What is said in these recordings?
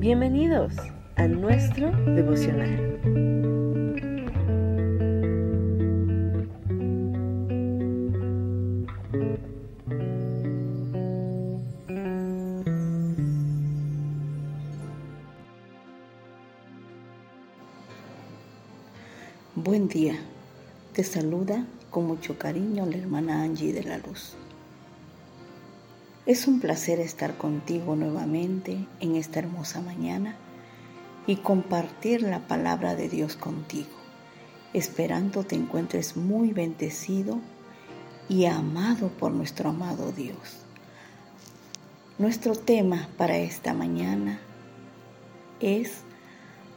Bienvenidos a nuestro devocional. Buen día. Te saluda con mucho cariño la hermana Angie de la Luz. Es un placer estar contigo nuevamente en esta hermosa mañana y compartir la palabra de Dios contigo, esperando te encuentres muy bendecido y amado por nuestro amado Dios. Nuestro tema para esta mañana es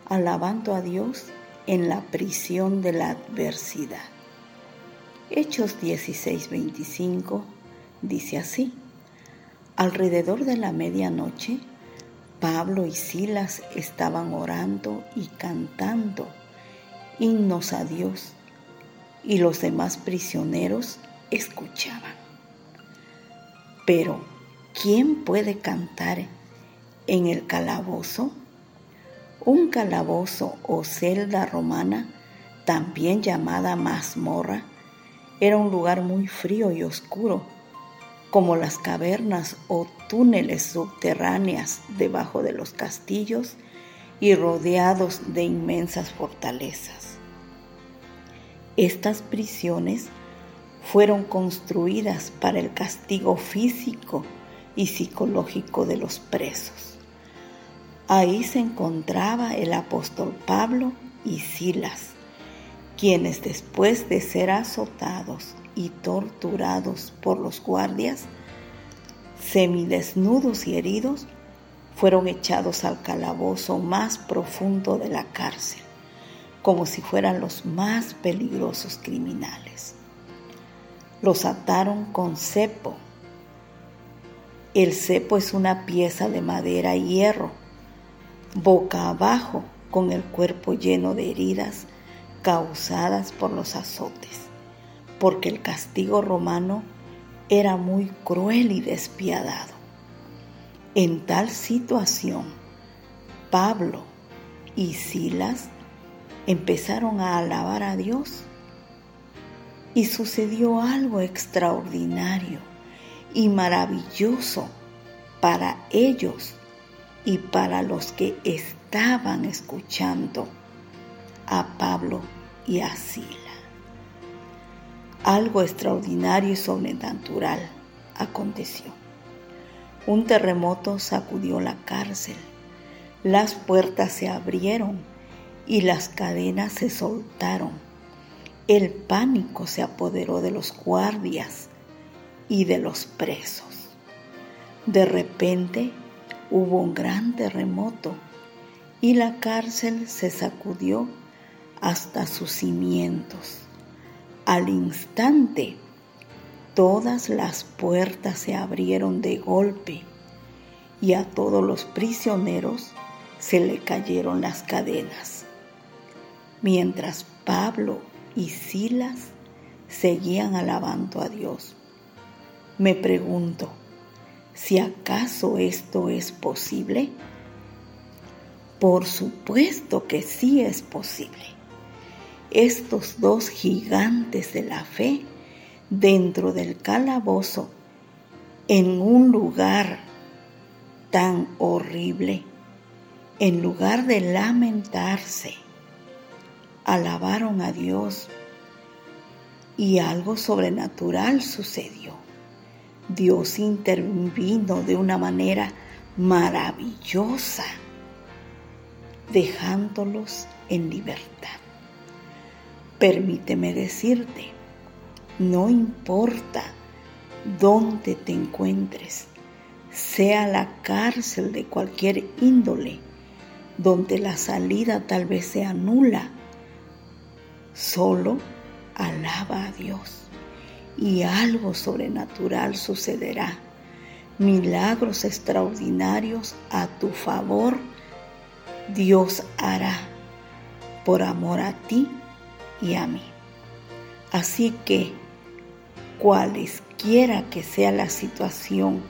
alabando a Dios en la prisión de la adversidad. Hechos 16:25 dice así. Alrededor de la medianoche, Pablo y Silas estaban orando y cantando himnos a Dios y los demás prisioneros escuchaban. Pero, ¿quién puede cantar en el calabozo? Un calabozo o celda romana, también llamada mazmorra, era un lugar muy frío y oscuro como las cavernas o túneles subterráneas debajo de los castillos y rodeados de inmensas fortalezas. Estas prisiones fueron construidas para el castigo físico y psicológico de los presos. Ahí se encontraba el apóstol Pablo y Silas, quienes después de ser azotados y torturados por los guardias, semidesnudos y heridos, fueron echados al calabozo más profundo de la cárcel, como si fueran los más peligrosos criminales. Los ataron con cepo. El cepo es una pieza de madera y hierro, boca abajo, con el cuerpo lleno de heridas causadas por los azotes porque el castigo romano era muy cruel y despiadado. En tal situación, Pablo y Silas empezaron a alabar a Dios y sucedió algo extraordinario y maravilloso para ellos y para los que estaban escuchando a Pablo y a Silas. Algo extraordinario y sobrenatural aconteció. Un terremoto sacudió la cárcel, las puertas se abrieron y las cadenas se soltaron. El pánico se apoderó de los guardias y de los presos. De repente hubo un gran terremoto y la cárcel se sacudió hasta sus cimientos. Al instante, todas las puertas se abrieron de golpe y a todos los prisioneros se le cayeron las cadenas. Mientras Pablo y Silas seguían alabando a Dios. Me pregunto, si acaso esto es posible? Por supuesto que sí es posible estos dos gigantes de la fe dentro del calabozo en un lugar tan horrible, en lugar de lamentarse, alabaron a Dios y algo sobrenatural sucedió. Dios intervino de una manera maravillosa, dejándolos en libertad. Permíteme decirte, no importa dónde te encuentres, sea la cárcel de cualquier índole, donde la salida tal vez sea nula, solo alaba a Dios y algo sobrenatural sucederá. Milagros extraordinarios a tu favor Dios hará por amor a ti y a mí. Así que, cualesquiera que sea la situación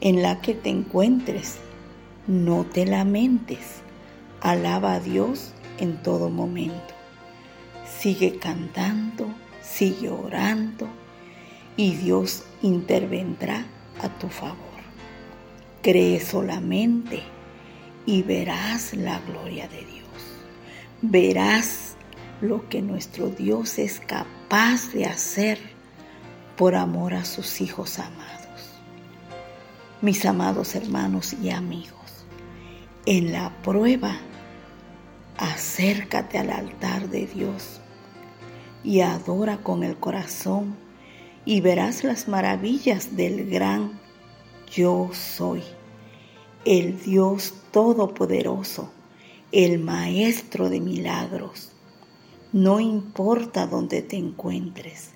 en la que te encuentres, No te lamentes, alaba a Dios en todo momento. Sigue cantando, sigue orando y Dios intervendrá a tu favor. Cree solamente y verás la gloria de Dios. Verás lo que nuestro Dios es capaz de hacer por amor a sus hijos amados. Mis amados hermanos y amigos, en la prueba, acércate al altar de Dios y adora con el corazón y verás las maravillas del gran yo soy, el Dios Todopoderoso, el Maestro de milagros. No importa dónde te encuentres,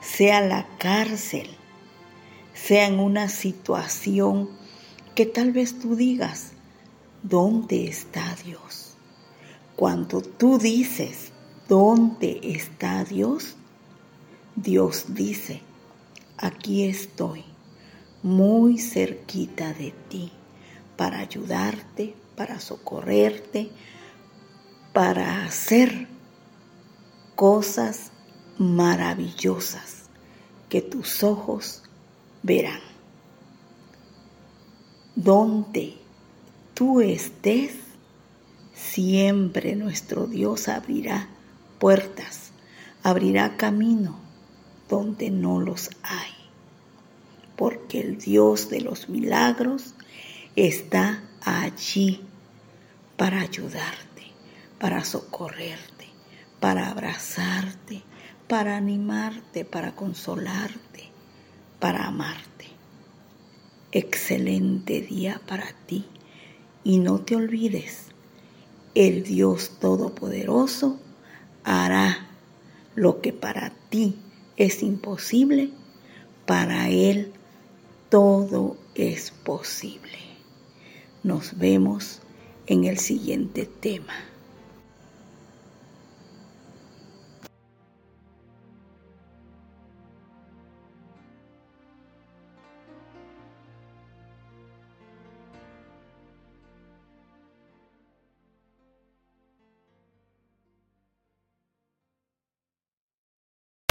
sea la cárcel, sea en una situación que tal vez tú digas, ¿dónde está Dios? Cuando tú dices, ¿dónde está Dios? Dios dice, aquí estoy, muy cerquita de ti, para ayudarte, para socorrerte, para hacer cosas maravillosas que tus ojos verán. Donde tú estés, siempre nuestro Dios abrirá puertas, abrirá camino donde no los hay. Porque el Dios de los milagros está allí para ayudarte, para socorrerte, para abrazarte, para animarte, para consolarte, para amarte. Excelente día para ti y no te olvides, el Dios Todopoderoso hará lo que para ti es imposible, para Él todo es posible. Nos vemos en el siguiente tema.